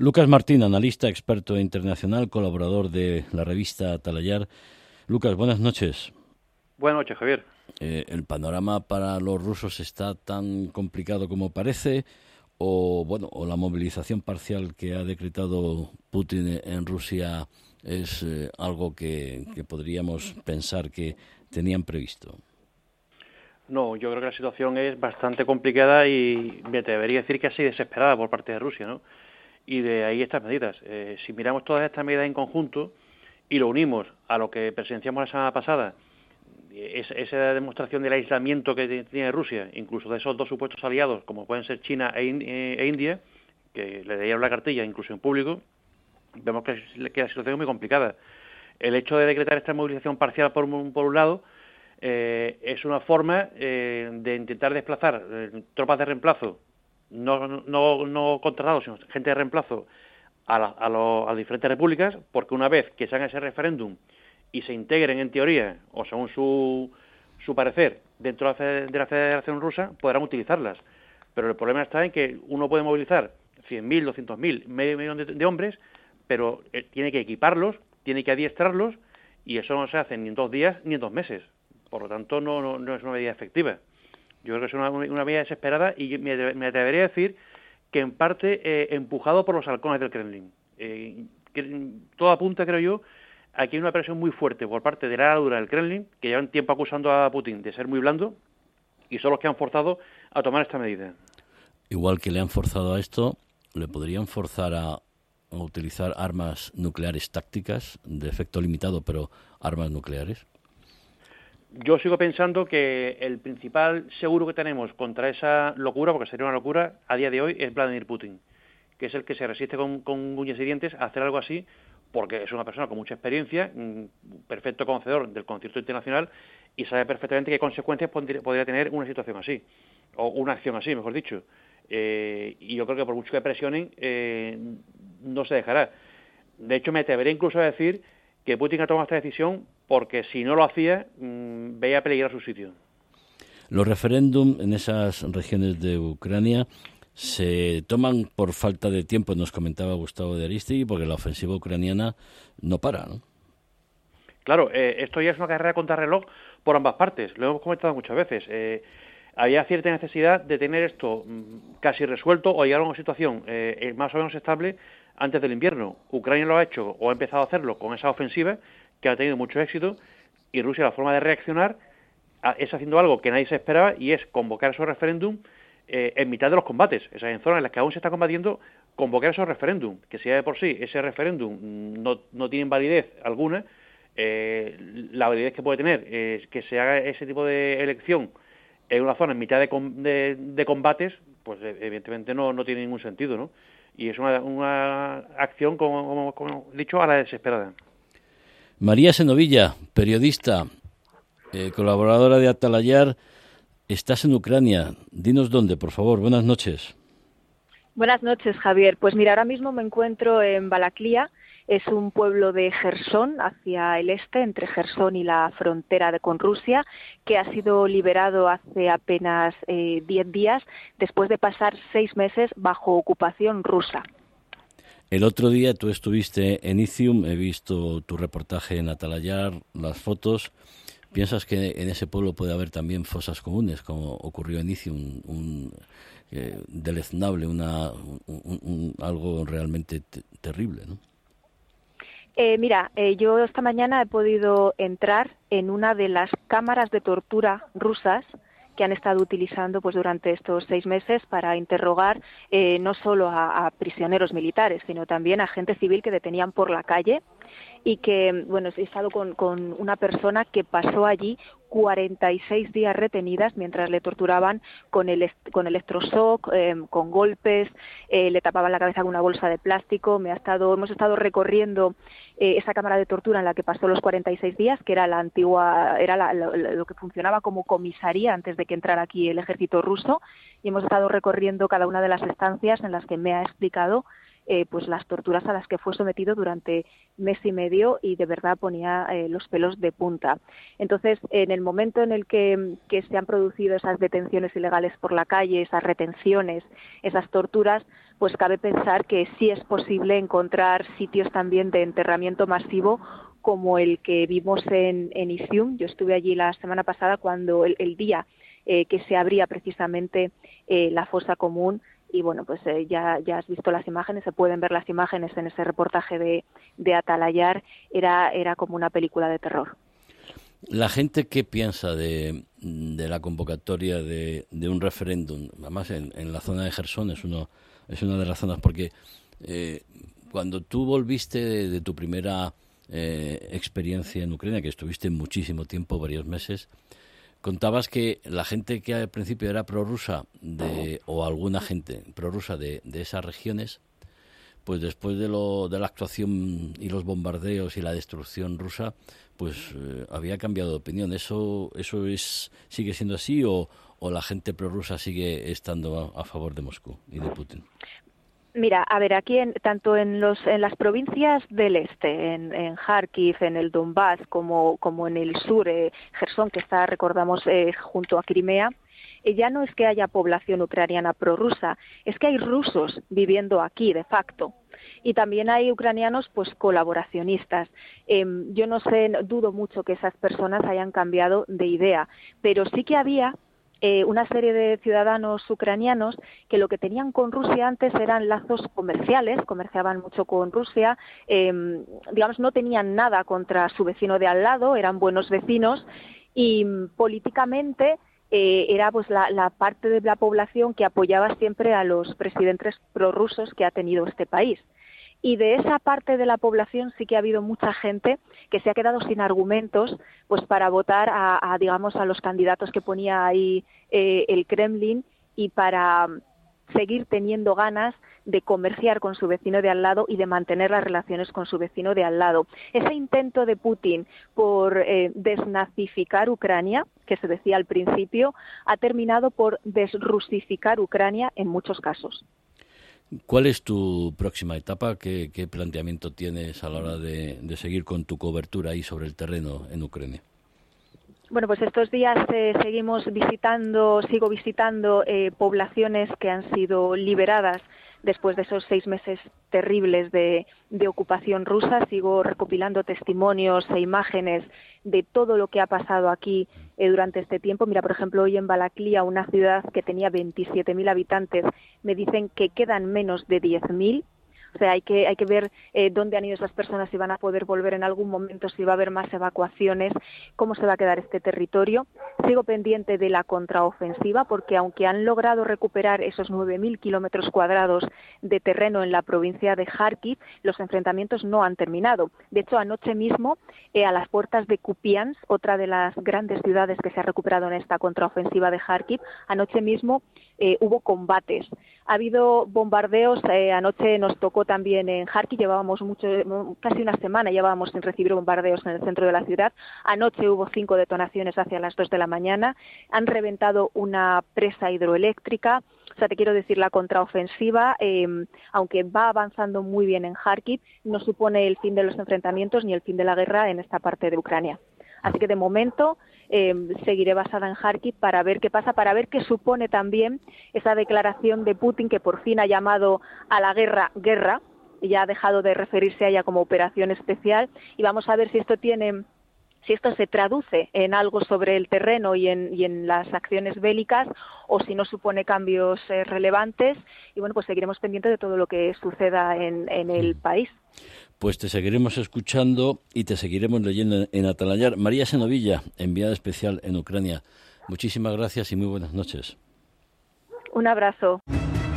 Lucas Martín, analista, experto internacional, colaborador de la revista Talayar. Lucas, buenas noches. Buenas noches, Javier. Eh, ¿El panorama para los rusos está tan complicado como parece? O, bueno, o la movilización parcial que ha decretado Putin en Rusia es eh, algo que podríamos pensar que tenían previsto? No, yo creo que la situación es bastante complicada y me debería decir que así desesperada por parte de Rusia, ¿no? Y de ahí estas medidas. Eh, si miramos todas estas medidas en conjunto y lo unimos a lo que presenciamos la semana pasada, esa demostración del aislamiento que tiene Rusia, incluso de esos dos supuestos aliados, como pueden ser China e, eh, e India, que le dieron la cartilla incluso en público, vemos que, la situación es muy complicada. El hecho de decretar esta movilización parcial por un lado, eh, es una forma eh, de intentar desplazar eh, tropas de reemplazo, no, no, no contratados, sino gente de reemplazo a, a, las diferentes repúblicas, porque una vez que se haga ese referéndum y se integren en teoría, o según su, su parecer, dentro de la Federación Rusa, podrán utilizarlas. Pero el problema está en que uno puede movilizar 100.000, 200.000, medio millón de, de hombres, pero tiene que equiparlos, tiene que adiestrarlos, y eso no se hace ni en dos días ni en dos meses. Por lo tanto, no, no, es una medida efectiva. Yo creo que es una, medida desesperada y me, atrevería a decir que en parte eh, empujado por los halcones del Kremlin. Eh, todo apunta, creo yo, aquí hay una presión muy fuerte por parte de la dura del Kremlin, que llevan tiempo acusando a Putin de ser muy blando, y son los que han forzado a tomar esta medida. Igual que le han forzado a esto, le podrían forzar a utilizar armas nucleares tácticas de efecto limitado, pero armas nucleares. Yo sigo pensando que el principal seguro que tenemos contra esa locura, porque sería una locura, a día de hoy es Vladimir Putin, que es el que se resiste con, con uñas y dientes a hacer algo así, porque es una persona con mucha experiencia, un perfecto conocedor del concierto internacional y sabe perfectamente qué consecuencias podría tener una situación así, o una acción así, mejor dicho. Eh, y yo creo que por mucho que presionen, eh, no se dejará. De hecho, me atreveré incluso a decir que Putin ha tomado esta decisión porque si no lo hacía, mmm, veía peligrar su sitio. Los referéndums en esas regiones de Ucrania se toman por falta de tiempo, nos comentaba Gustavo de Aristegui, porque la ofensiva ucraniana no para, ¿no? Claro, eh, esto ya es una carrera contra reloj por ambas partes, lo hemos comentado muchas veces. Eh, había cierta necesidad de tener esto mm, casi resuelto o llegar a una situación eh, más o menos estable antes del invierno. Ucrania lo ha hecho o ha empezado a hacerlo con esa ofensiva que ha tenido mucho éxito y Rusia la forma de reaccionar es haciendo algo que nadie se esperaba y es convocar esos referéndum eh, en mitad de los combates, esas en zonas en las que aún se está combatiendo, convocar esos referéndum, que si de por sí ese referéndum no, no tiene validez alguna, eh, la validez que puede tener es que se haga ese tipo de elección en una zona en mitad de, de, combates, pues evidentemente no, no tiene ningún sentido, ¿no? Y es una, una acción, como, como, he dicho, a la desesperada. María Senovilla, periodista, eh, colaboradora de Atalayar, estás en Ucrania. Dinos dónde, por favor. Buenas noches. Buenas noches, Javier. Pues mira, ahora mismo me encuentro en Balaklia, es un pueblo de Gerson, hacia el este, entre Gerson y la frontera de, con Rusia, que ha sido liberado hace apenas eh, diez días, después de pasar seis meses bajo ocupación rusa. El otro día tú estuviste en Izium, he visto tu reportaje en Atalayar, las fotos. ¿Piensas que en ese pueblo puede haber también fosas comunes, como ocurrió en Izium, un, eh, deleznable, una, algo realmente terrible, ¿no? Eh, mira, eh, yo esta mañana he podido entrar en una de las cámaras de tortura rusas que han estado utilizando pues durante estos seis meses para interrogar eh, no solo a, a, prisioneros militares, sino también a gente civil que detenían por la calle y que, bueno, he estado con, con una persona que pasó allí 46 días retenidas mientras le torturaban con, el, con electroshock, eh, con golpes, eh, le tapaban la cabeza con una bolsa de plástico. Me ha estado, hemos estado recorriendo eh, esa cámara de tortura en la que pasó los 46 días, que era la antigua, era lo que funcionaba como comisaría antes de que entrara aquí el ejército ruso, y hemos estado recorriendo cada una de las estancias en las que me ha explicado eh, pues las torturas a las que fue sometido durante mes y medio y de verdad ponía eh, los pelos de punta. Entonces, en el momento en el que, se han producido esas detenciones ilegales por la calle, esas retenciones, esas torturas, pues cabe pensar que sí es posible encontrar sitios también de enterramiento masivo como el que vimos en, en. Yo estuve allí la semana pasada cuando el, día eh, que se abría precisamente eh, la fosa común y bueno, pues eh, ya, ya has visto las imágenes, se pueden ver las imágenes en ese reportaje de, de Atalayar, era, era como una película de terror. La gente que piensa de, de la convocatoria de, de un referéndum, además en, en, la zona de Gerson es, uno, es una de las zonas, porque cuando tú volviste de tu primera eh, experiencia en Ucrania, que estuviste muchísimo tiempo, varios meses, contabas que la gente que al principio era prorrusa, de, o alguna gente prorrusa de, de esas regiones, pues después de, lo, de la actuación y los bombardeos y la destrucción rusa, pues eh, había cambiado de opinión. ¿Eso, eso es, sigue siendo así o, o la gente prorrusa sigue estando a favor de Moscú y de Putin? Mira, a ver, aquí en, tanto en, los, en las provincias del este, en, en Kharkiv, en el Donbass, como, como en el sur, eh, Gerson, que está, recordamos, eh, junto a Crimea, eh, ya no es que haya población ucraniana prorrusa, es que hay rusos viviendo aquí, de facto. Y también hay ucranianos, pues, colaboracionistas. Em, yo no sé, dudo mucho que esas personas hayan cambiado de idea, pero sí que había eh, una serie de ciudadanos ucranianos que lo que tenían con Rusia antes eran lazos comerciales, comerciaban mucho con Rusia, eh, digamos, no tenían nada contra su vecino de al lado, eran buenos vecinos y mm, políticamente eh, era pues la, la, parte de la población que apoyaba siempre a los presidentes prorrusos que ha tenido este país y de esa parte de la población sí que ha habido mucha gente que se ha quedado sin argumentos pues para votar a, digamos a los candidatos que ponía ahí eh, el Kremlin y para seguir teniendo ganas de comerciar con su vecino de al lado y de mantener las relaciones con su vecino de al lado. Ese intento de Putin por eh, desnazificar Ucrania, que se decía al principio, ha terminado por desrusificar Ucrania en muchos casos. ¿Cuál es tu próxima etapa? ¿Qué, planteamiento tienes a la hora de, seguir con tu cobertura ahí sobre el terreno en Ucrania? Bueno, pues estos días eh, seguimos visitando, sigo visitando eh, poblaciones que han sido liberadas después de esos seis meses terribles de, ocupación rusa. Sigo recopilando testimonios e imágenes de todo lo que ha pasado aquí eh, durante este tiempo. Mira, por ejemplo, hoy en Balaklia, una ciudad que tenía 27.000 habitantes, me dicen que quedan menos de 10.000 o sea, hay que, hay que ver eh, dónde han ido esas personas, si van a poder volver en algún momento, si va a haber más evacuaciones, cómo se va a quedar este territorio. Sigo pendiente de la contraofensiva, porque aunque han logrado recuperar esos 9.000 kilómetros cuadrados de terreno en la provincia de Kharkiv, los enfrentamientos no han terminado. De hecho, anoche mismo, eh, a las puertas de Kupiansk, otra de las grandes ciudades que se ha recuperado en esta contraofensiva de Kharkiv, anoche mismo eh, hubo combates. Ha habido bombardeos, eh, anoche nos tocó también en Kharkiv, llevábamos mucho, casi una semana llevábamos sin recibir bombardeos en el centro de la ciudad. Anoche hubo cinco detonaciones hacia las dos de la mañana. Han reventado una presa hidroeléctrica. O sea, te quiero decir, la contraofensiva, em, aunque va avanzando muy bien en Kharkiv, no supone el fin de los enfrentamientos ni el fin de la guerra en esta parte de Ucrania. Así que de momento eh, seguiré basada en Kharkiv para ver qué pasa, para ver qué supone también esa declaración de Putin que por fin ha llamado a la guerra guerra y ya ha dejado de referirse a ella como operación especial. Y vamos a ver si esto tiene si esto se traduce en algo sobre el terreno y en, y en las acciones bélicas o si no supone cambios eh, relevantes y bueno pues seguiremos pendientes de todo lo que suceda en, en el país pues te seguiremos escuchando y te seguiremos leyendo en Atalayar. María Senovilla, enviada especial en Ucrania. Muchísimas gracias y muy buenas noches. Un abrazo.